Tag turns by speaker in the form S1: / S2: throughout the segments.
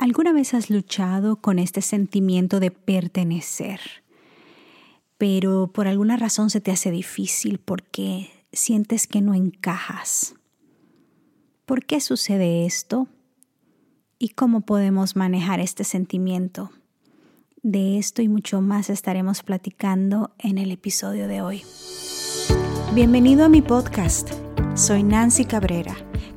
S1: ¿Alguna vez has luchado con este sentimiento de pertenecer? Pero por alguna razón se te hace difícil porque sientes que no encajas. ¿Por qué sucede esto? ¿Y cómo podemos manejar este sentimiento? De esto y mucho más estaremos platicando en el episodio de hoy. Bienvenido a mi podcast. Soy Nancy Cabrera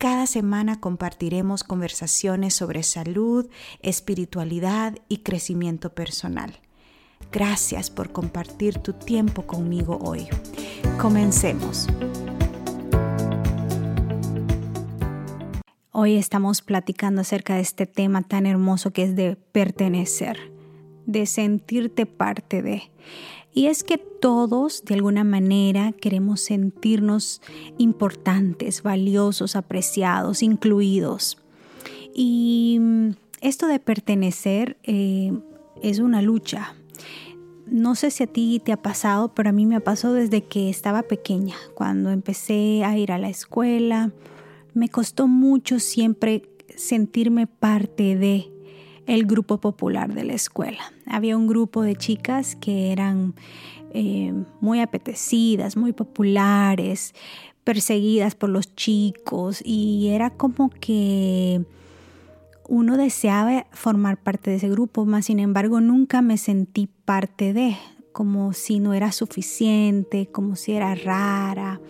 S1: Cada semana compartiremos conversaciones sobre salud, espiritualidad y crecimiento personal. Gracias por compartir tu tiempo conmigo hoy. Comencemos. Hoy estamos platicando acerca de este tema tan hermoso que es de pertenecer, de sentirte parte de. Y es que todos, de alguna manera, queremos sentirnos importantes, valiosos, apreciados, incluidos. Y esto de pertenecer eh, es una lucha. No sé si a ti te ha pasado, pero a mí me ha pasado desde que estaba pequeña, cuando empecé a ir a la escuela. Me costó mucho siempre sentirme parte de el grupo popular de la escuela. Había un grupo de chicas que eran eh, muy apetecidas, muy populares, perseguidas por los chicos y era como que uno deseaba formar parte de ese grupo, más sin embargo nunca me sentí parte de, como si no era suficiente, como si era rara.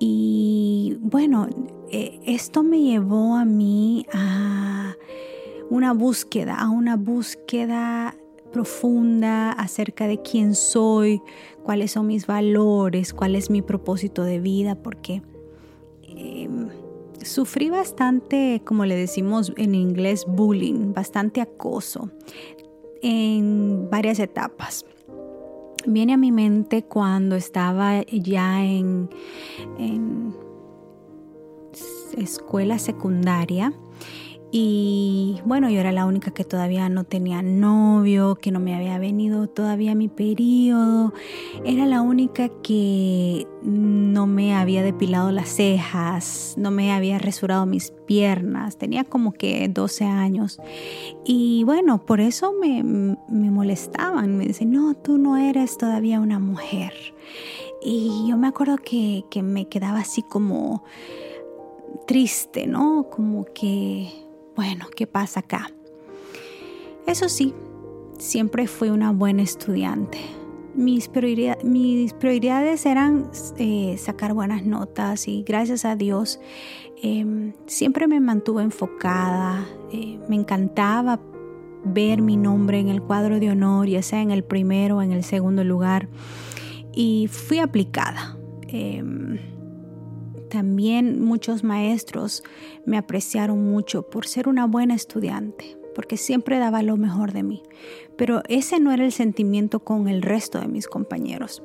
S1: Y bueno, eh, esto me llevó a mí a una búsqueda, a una búsqueda profunda acerca de quién soy, cuáles son mis valores, cuál es mi propósito de vida, porque em, sufrí bastante, como le decimos en inglés, bullying, bastante acoso en varias etapas. Viene a mi mente cuando estaba ya en escuela secundaria y bueno, yo era la única que todavía no tenía novio, que no me había venido todavía mi periodo. Era la única que no me había depilado las cejas, no me había resurado mis piernas. Tenía como que 12 años. Y bueno, por eso me, molestaban. Me dicen, no, tú no eres todavía una mujer. Y yo me acuerdo que, que me quedaba así como triste, ¿no? Como que bueno, ¿qué pasa acá? Eso sí, siempre fui una buena estudiante. Mis, prioridades eran eh, sacar buenas notas y gracias a Dios em, siempre me mantuve enfocada. Eh, me encantaba ver mi nombre en el cuadro de honor, ya sea en el primero o en el segundo lugar. Y fui aplicada. También muchos maestros me apreciaron mucho por ser una buena estudiante, porque siempre daba lo mejor de mí. Pero ese no era el sentimiento con el resto de mis compañeros.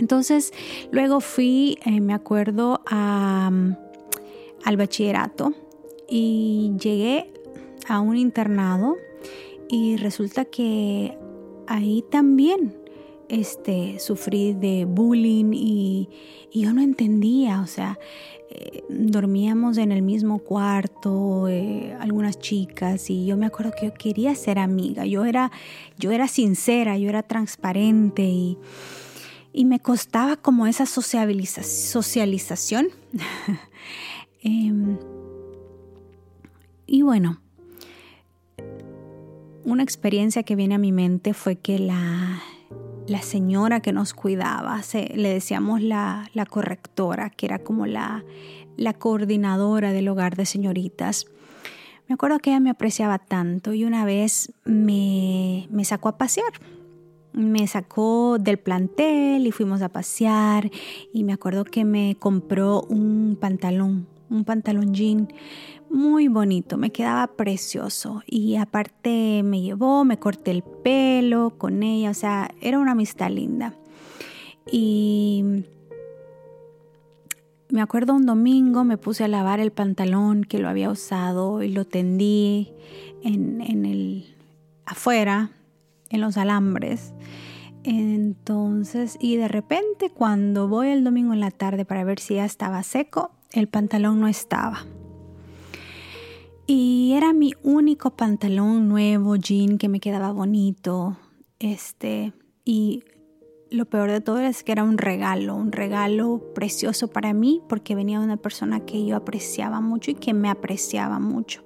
S1: Entonces, luego fui, eh, me acuerdo, al bachillerato y llegué a un internado y resulta que ahí también este, sufrí de bullying y, yo no entendía, o sea, eh, dormíamos en el mismo cuarto, eh, algunas chicas, y yo me acuerdo que yo quería ser amiga, yo era, yo era sincera, yo era transparente y, me costaba como esa socialización. Em, y bueno, una experiencia que viene a mi mente fue que la, la señora que nos cuidaba, le decíamos la, correctora, que era como la, la coordinadora del hogar de señoritas. Me acuerdo que ella me apreciaba tanto y una vez me, me sacó a pasear. Me sacó del plantel y fuimos a pasear y me acuerdo que me compró un pantalón, un pantalón jean muy bonito, me quedaba precioso. Y aparte me llevó, me corté el pelo con ella, o sea, era una amistad linda. Y me acuerdo un domingo me puse a lavar el pantalón que lo había usado y lo tendí en, en el afuera, en los alambres. Entonces, y de repente cuando voy el domingo en la tarde para ver si ya estaba seco, el pantalón no estaba. Y era mi único pantalón nuevo, jean, que me quedaba bonito. Este, y lo peor de todo es que era un regalo, un regalo precioso para mí porque venía de una persona que yo apreciaba mucho y que me apreciaba mucho.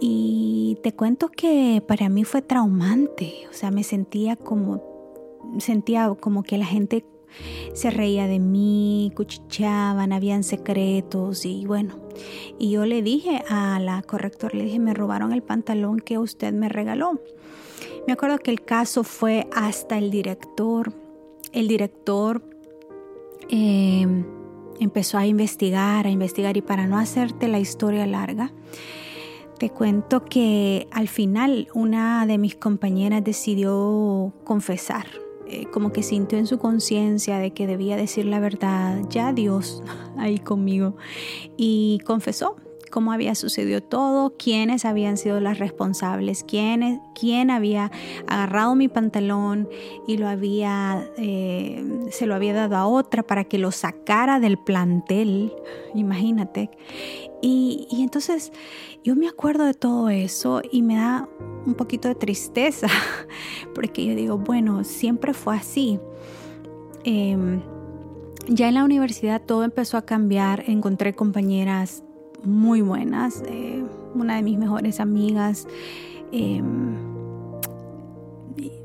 S1: Y te cuento que para mí fue traumante, o sea, me sentía como, sentía como que la gente se reía de mí, cuchicheaban, habían secretos y bueno, y yo le dije a la correctora, le dije, me robaron el pantalón que usted me regaló. Me acuerdo que el caso fue hasta el director. El director em, empezó a investigar, a investigar y para no hacerte la historia larga, te cuento que al final una de mis compañeras decidió confesar, eh, como que sintió en su conciencia de que debía decir la verdad, ya Dios ahí conmigo, y confesó cómo había sucedido todo, quiénes habían sido las responsables, quién, había agarrado mi pantalón y lo había, eh, se lo había dado a otra para que lo sacara del plantel, imagínate. Y, entonces yo me acuerdo de todo eso y me da un poquito de tristeza, porque yo digo, bueno, siempre fue así. Em, ya en la universidad todo empezó a cambiar, encontré compañeras muy buenas. Eh, una de mis mejores amigas em,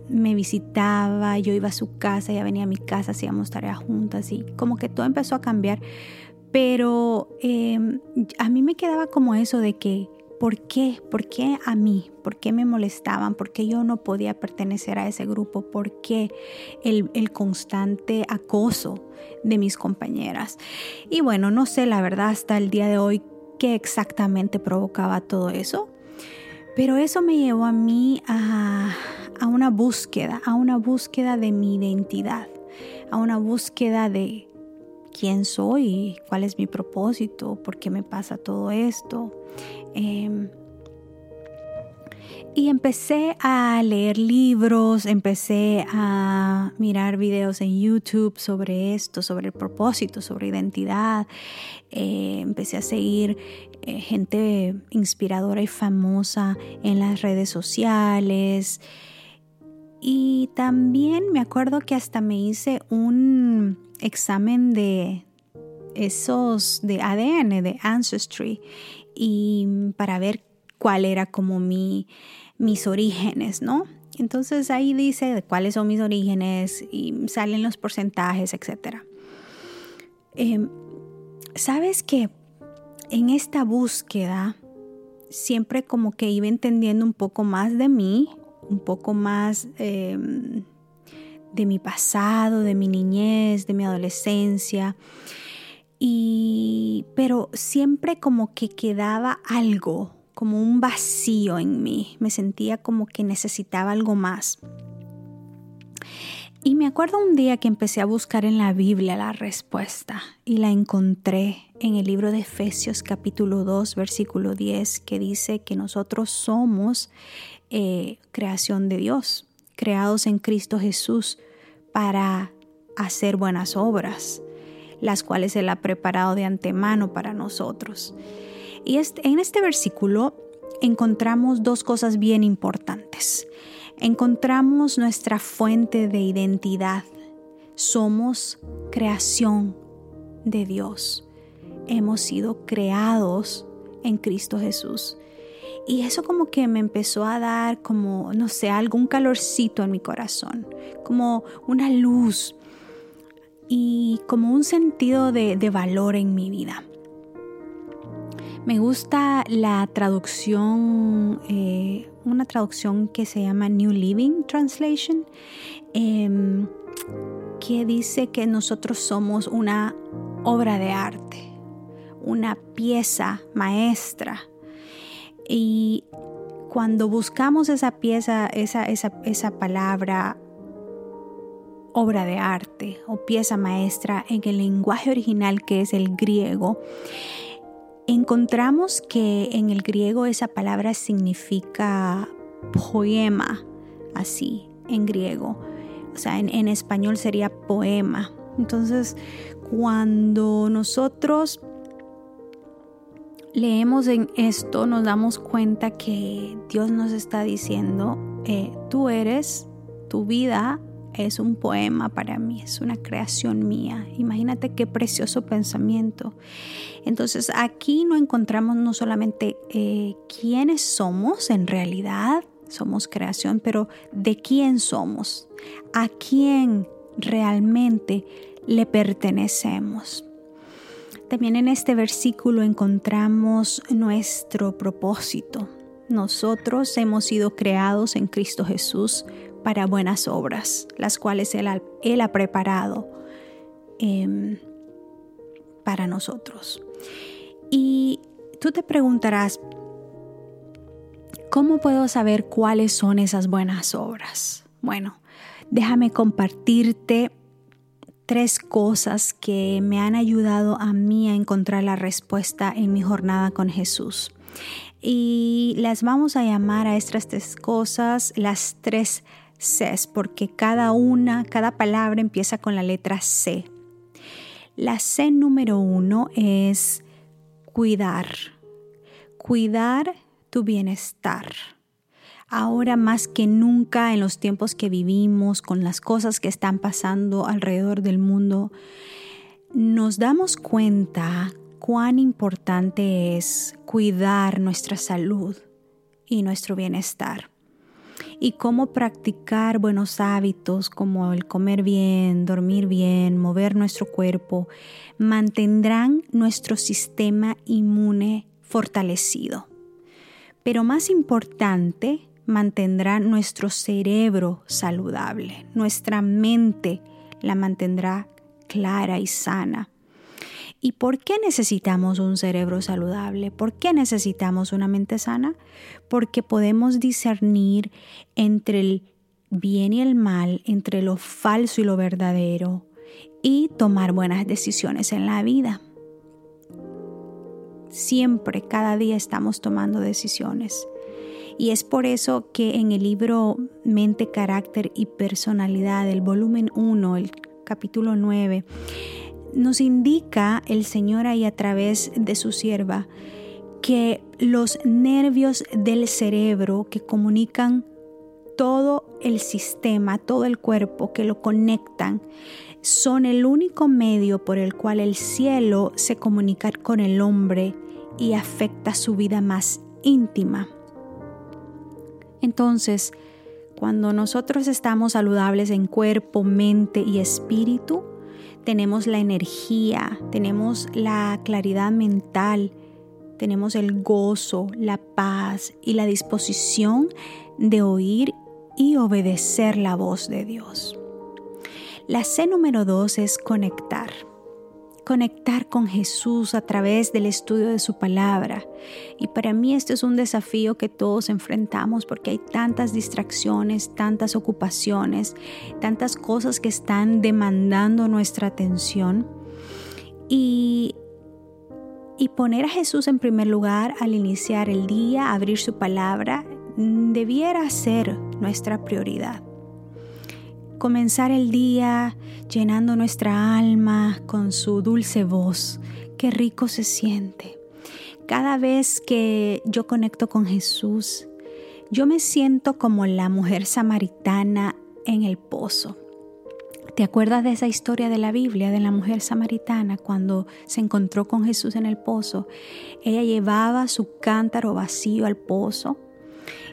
S1: me visitaba, yo iba a su casa, ella venía a mi casa, hacíamos tareas juntas y como que todo empezó a cambiar. Pero em, a mí me quedaba como eso de que, ¿por qué? ¿Por qué a mí? ¿Por qué me molestaban? ¿Por qué yo no podía pertenecer a ese grupo? ¿Por qué el, el constante acoso de mis compañeras? Y bueno, no sé la verdad hasta el día de hoy qué exactamente provocaba todo eso. Pero eso me llevó a mí a, una búsqueda, a una búsqueda de mi identidad, a una búsqueda de quién soy, cuál es mi propósito, por qué me pasa todo esto. Em, y empecé a leer libros, empecé a mirar videos en YouTube sobre esto, sobre el propósito, sobre identidad. Eh, empecé a seguir eh, gente inspiradora y famosa en las redes sociales. Y también me acuerdo que hasta me hice un examen de esos de ADN, de Ancestry, y para ver cuál era como mi, mis orígenes, ¿no? Entonces ahí dice cuáles son mis orígenes y salen los porcentajes, etc. Em, Sabes que en esta búsqueda siempre como que iba entendiendo un poco más de mí, un poco más em, de mi pasado, de mi niñez, de mi adolescencia. Y, pero siempre como que quedaba algo, como un vacío en mí. Me sentía como que necesitaba algo más. Y me acuerdo un día que empecé a buscar en la Biblia la respuesta y la encontré en el libro de Efesios capítulo 2 versículo 10 que dice que nosotros somos eh, creación de Dios, creados en Cristo Jesús para hacer buenas obras, las cuales Él ha preparado de antemano para nosotros. Y en este versículo encontramos dos cosas bien importantes. Encontramos nuestra fuente de identidad. Somos creación de Dios. Hemos sido creados en Cristo Jesús. Y eso como que me empezó a dar como, no sé, algún calorcito en mi corazón, como una luz y como un sentido de, de valor en mi vida. Me gusta la traducción, eh, una traducción que se llama New Living Translation, em, que dice que nosotros somos una obra de arte, una pieza maestra. Y cuando buscamos esa pieza, esa, esa, esa palabra obra de arte o pieza maestra en el lenguaje original que es el griego, encontramos que en el griego esa palabra significa poema, así, en griego. O sea, en, en español sería poema. Entonces, cuando nosotros leemos en esto, nos damos cuenta que Dios nos está diciendo, eh, tú eres, tu vida es un poema para mí, es una creación mía. Imagínate qué precioso pensamiento. Entonces aquí no encontramos no solamente eh, quiénes somos en realidad, somos creación, pero de quién somos, a quién realmente le pertenecemos. También en este versículo encontramos nuestro propósito. Nosotros hemos sido creados en Cristo Jesús para buenas obras, las cuales Él ha, preparado em, para nosotros. Y tú te preguntarás, ¿cómo puedo saber cuáles son esas buenas obras? Bueno, déjame compartirte tres cosas que me han ayudado a mí a encontrar la respuesta en mi jornada con Jesús. Y las vamos a llamar a estas tres cosas las tres Cs, porque cada una, cada palabra empieza con la letra C. La C número uno es cuidar. Cuidar tu bienestar. Ahora más que nunca en los tiempos que vivimos, con las cosas que están pasando alrededor del mundo, nos damos cuenta cuán importante es cuidar nuestra salud y nuestro bienestar y cómo practicar buenos hábitos como el comer bien, dormir bien, mover nuestro cuerpo, mantendrán nuestro sistema inmune fortalecido. Pero más importante, mantendrá nuestro cerebro saludable, nuestra mente la mantendrá clara y sana. ¿Y por qué necesitamos un cerebro saludable? ¿Por qué necesitamos una mente sana? Porque podemos discernir entre el bien y el mal, entre lo falso y lo verdadero, y tomar buenas decisiones en la vida. Siempre, cada día estamos tomando decisiones. Y es por eso que en el libro Mente, Carácter y Personalidad, el volumen 1, el capítulo 9, nos indica el Señor ahí a través de su sierva que los nervios del cerebro que comunican todo el sistema, todo el cuerpo, que lo conectan, son el único medio por el cual el cielo se comunica con el hombre y afecta su vida más íntima. Entonces, cuando nosotros estamos saludables en cuerpo, mente y espíritu, tenemos la energía, tenemos la claridad mental, tenemos el gozo, la paz y la disposición de oír y obedecer la voz de Dios. La C número dos es conectar conectar con Jesús a través del estudio de su palabra. Y para mí este es un desafío que todos enfrentamos porque hay tantas distracciones, tantas ocupaciones, tantas cosas que están demandando nuestra atención. Y, y poner a Jesús en primer lugar al iniciar el día, abrir su palabra, debiera ser nuestra prioridad comenzar el día llenando nuestra alma con su dulce voz. Qué rico se siente. Cada vez que yo conecto con Jesús, yo me siento como la mujer samaritana en el pozo. ¿Te acuerdas de esa historia de la Biblia de la mujer samaritana cuando se encontró con Jesús en el pozo? Ella llevaba su cántaro vacío al pozo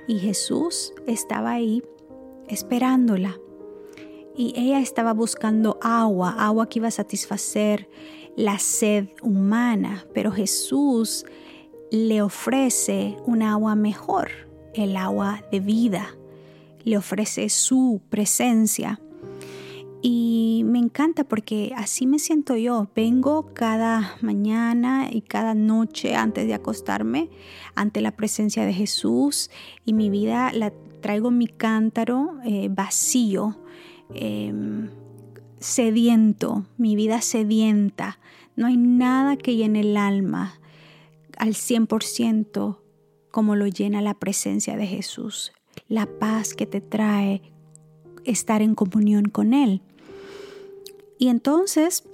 S1: y Jesús estaba ahí esperándola y ella estaba buscando agua, agua que iba a satisfacer la sed humana, pero Jesús le ofrece un agua mejor, el agua de vida, le ofrece su presencia. Y me encanta porque así me siento yo. Vengo cada mañana y cada noche antes de acostarme ante la presencia de Jesús y mi vida la traigo mi cántaro eh, vacío, em, sediento, mi vida sedienta. No hay nada que llene el alma al 100% como lo llena la presencia de Jesús, la paz que te trae estar en comunión con Él. Y entonces,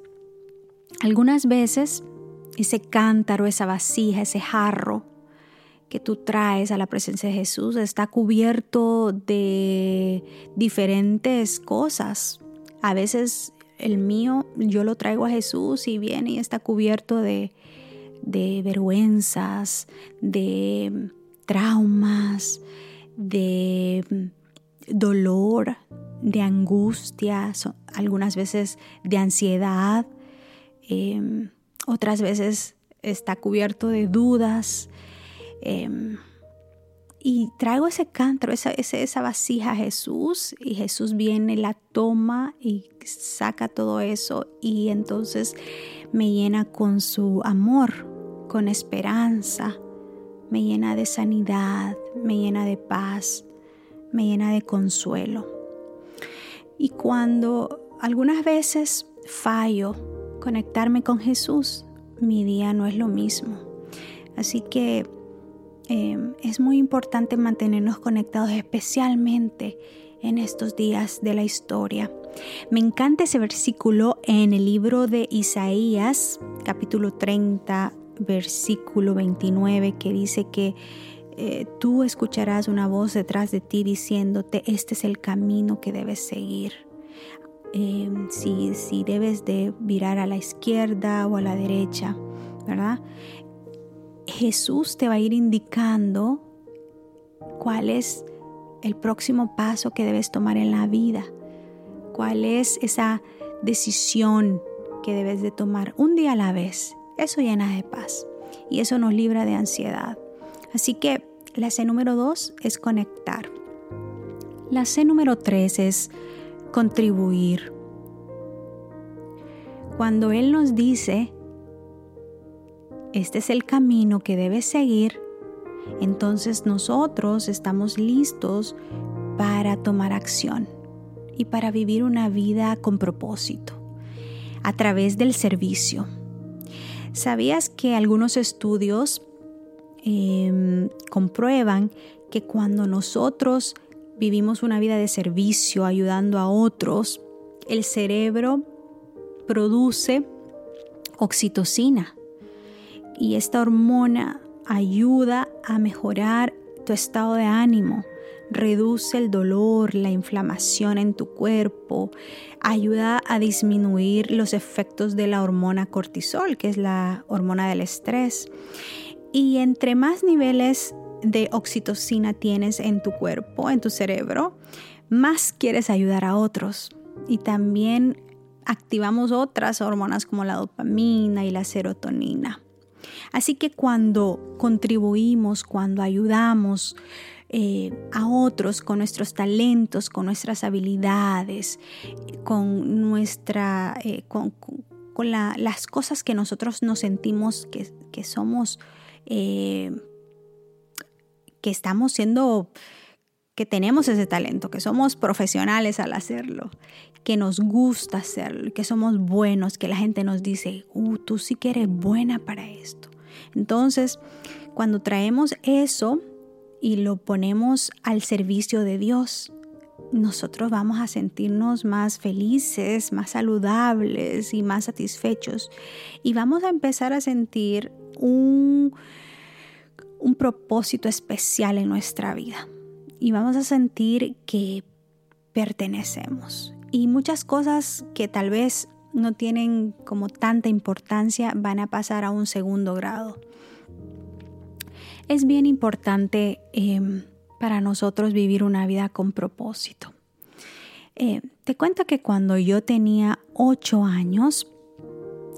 S1: algunas veces, ese cántaro, esa vasija, ese jarro que tú traes a la presencia de Jesús está cubierto de diferentes cosas. A veces el mío, yo lo traigo a Jesús y viene y está cubierto de, de vergüenzas, de traumas, de dolor, de angustia, algunas veces de ansiedad, em, otras veces está cubierto de dudas. Em, y traigo ese cántaro, esa, esa, vasija a Jesús y Jesús viene, la toma y saca todo eso y entonces me llena con su amor, con esperanza, me llena de sanidad, me llena de paz, me llena de consuelo. Y cuando algunas veces fallo conectarme con Jesús, mi día no es lo mismo. Así que em, es muy importante mantenernos conectados especialmente en estos días de la historia. Me encanta ese versículo en el libro de Isaías, capítulo 30, versículo 29, que dice que eh, tú escucharás una voz detrás de ti diciéndote, este es el camino que debes seguir. Em, si, si debes de virar a la izquierda o a la derecha, ¿verdad? Jesús te va a ir indicando cuál es el próximo paso que debes tomar en la vida, cuál es esa decisión que debes de tomar un día a la vez. Eso llena de paz y eso nos libra de ansiedad. Así que la C número dos es conectar. La C número tres es contribuir. Cuando Él nos dice, este es el camino que debes seguir, entonces nosotros estamos listos para tomar acción y para vivir una vida con propósito a través del servicio. ¿Sabías que algunos estudios Em, comprueban que cuando nosotros vivimos una vida de servicio, ayudando a otros, el cerebro produce oxitocina y esta hormona ayuda a mejorar tu estado de ánimo, reduce el dolor, la inflamación en tu cuerpo, ayuda a disminuir los efectos de la hormona cortisol, que es la hormona del estrés. Y entre más niveles de oxitocina tienes en tu cuerpo, en tu cerebro, más quieres ayudar a otros. Y también activamos otras hormonas como la dopamina y la serotonina. Así que cuando contribuimos, cuando ayudamos eh, a otros con nuestros talentos, con nuestras habilidades, con nuestra, eh, con, las cosas que nosotros nos sentimos que, que somos eh, que estamos siendo, que tenemos ese talento, que somos profesionales al hacerlo, que nos gusta hacerlo, que somos buenos, que la gente nos dice, uh, tú sí que eres buena para esto. Entonces, cuando traemos eso y lo ponemos al servicio de Dios, nosotros vamos a sentirnos más felices, más saludables y más satisfechos. Y vamos a empezar a sentir un, un propósito especial en nuestra vida. Y vamos a sentir que pertenecemos. Y muchas cosas que tal vez no tienen como tanta importancia van a pasar a un segundo grado. Es bien importante em, para nosotros vivir una vida con propósito. Eh, te cuento que cuando yo tenía ocho años,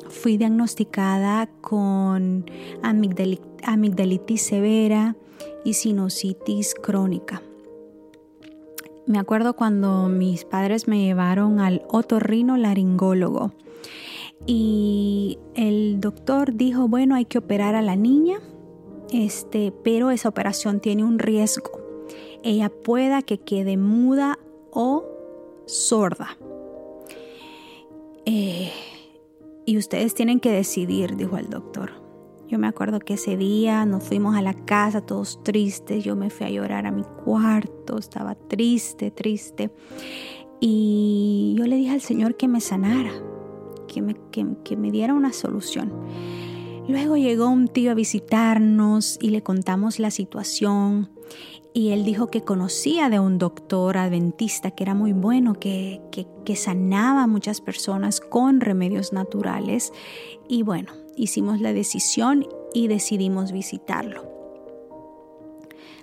S1: fui diagnosticada con amigdalitis severa y sinusitis crónica. Me acuerdo cuando mis padres me llevaron al otorrino laringólogo y el doctor dijo, bueno, hay que operar a la niña, este, pero esa operación tiene un riesgo. Ella pueda que quede muda o sorda. Eh, y ustedes tienen que decidir, dijo el doctor. Yo me acuerdo que ese día nos fuimos a la casa todos tristes, yo me fui a llorar a mi cuarto, estaba triste, triste. Y yo le dije al Señor que me sanara, que me, que me diera una solución. Luego llegó un tío a visitarnos y le contamos la situación y él dijo que conocía de un doctor adventista que era muy bueno, que, que, sanaba a muchas personas con remedios naturales. Y bueno, hicimos la decisión y decidimos visitarlo.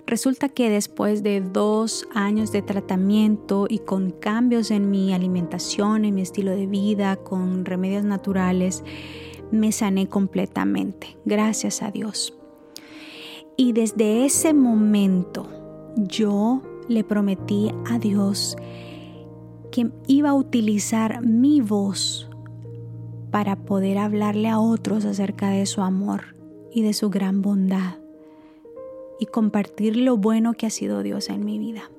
S1: Resulta que después de dos años de tratamiento y con cambios en mi alimentación, en mi estilo de vida, con remedios naturales, me sané completamente, gracias a Dios. Y desde ese momento yo le prometí a Dios que iba a utilizar mi voz para poder hablarle a otros acerca de su amor y de su gran bondad y compartir lo bueno que ha sido Dios en mi vida.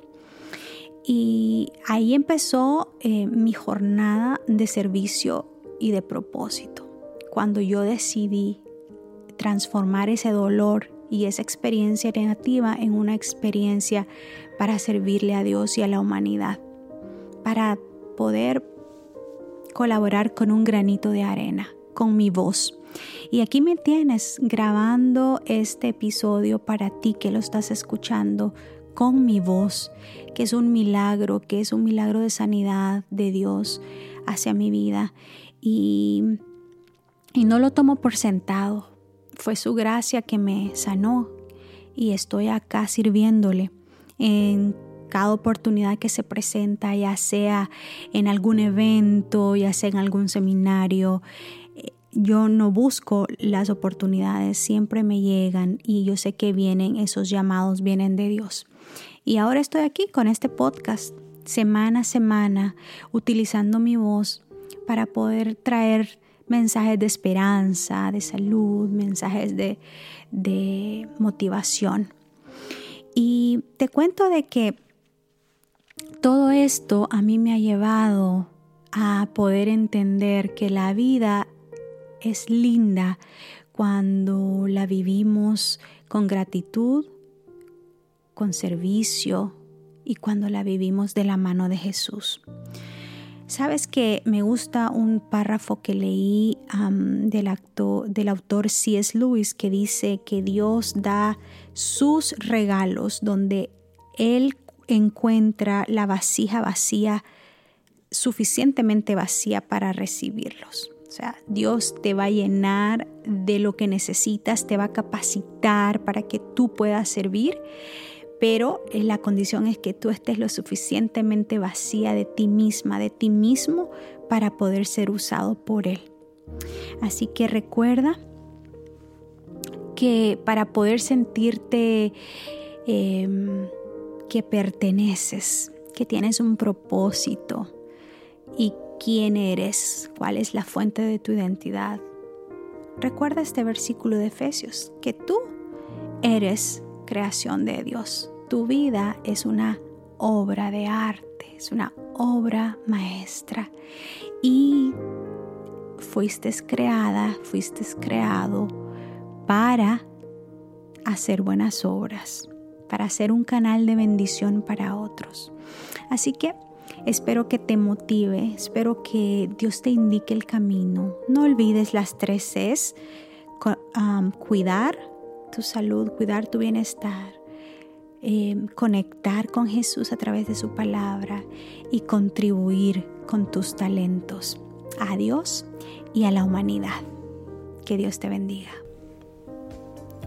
S1: Y ahí empezó eh, mi jornada de servicio y de propósito, cuando yo decidí transformar ese dolor y esa experiencia negativa en una experiencia para servirle a Dios y a la humanidad, para poder colaborar con un granito de arena, con mi voz. Y aquí me tienes grabando este episodio para ti que lo estás escuchando con mi voz, que es un milagro, que es un milagro de sanidad de Dios hacia mi vida. Y, y no lo tomo por sentado, fue su gracia que me sanó y estoy acá sirviéndole en cada oportunidad que se presenta, ya sea en algún evento, ya sea en algún seminario. Yo no busco las oportunidades, siempre me llegan y yo sé que vienen, esos llamados vienen de Dios. Y ahora estoy aquí con este podcast, semana a semana, utilizando mi voz para poder traer mensajes de esperanza, de salud, mensajes de, motivación. Y te cuento de que todo esto a mí me ha llevado a poder entender que la vida es linda cuando la vivimos con gratitud, con servicio y cuando la vivimos de la mano de Jesús. Sabes que me gusta un párrafo que leí del, del autor C.S. Lewis que dice que Dios da sus regalos donde Él encuentra la vasija vacía, suficientemente vacía para recibirlos. O sea, Dios te va a llenar de lo que necesitas, te va a capacitar para que tú puedas servir pero la condición es que tú estés lo suficientemente vacía de ti misma, de ti mismo, para poder ser usado por Él. Así que recuerda que para poder sentirte em, que perteneces, que tienes un propósito y quién eres, cuál es la fuente de tu identidad, recuerda este versículo de Efesios, que tú eres creación de Dios. Tu vida es una obra de arte, es una obra maestra. Y fuiste creada, fuiste creado para hacer buenas obras, para ser un canal de bendición para otros. Así que espero que te motive, espero que Dios te indique el camino. No olvides las tres Cs, cuidar, tu salud, cuidar tu bienestar, em, conectar con Jesús a través de su palabra y contribuir con tus talentos a Dios y a la humanidad. Que Dios te bendiga.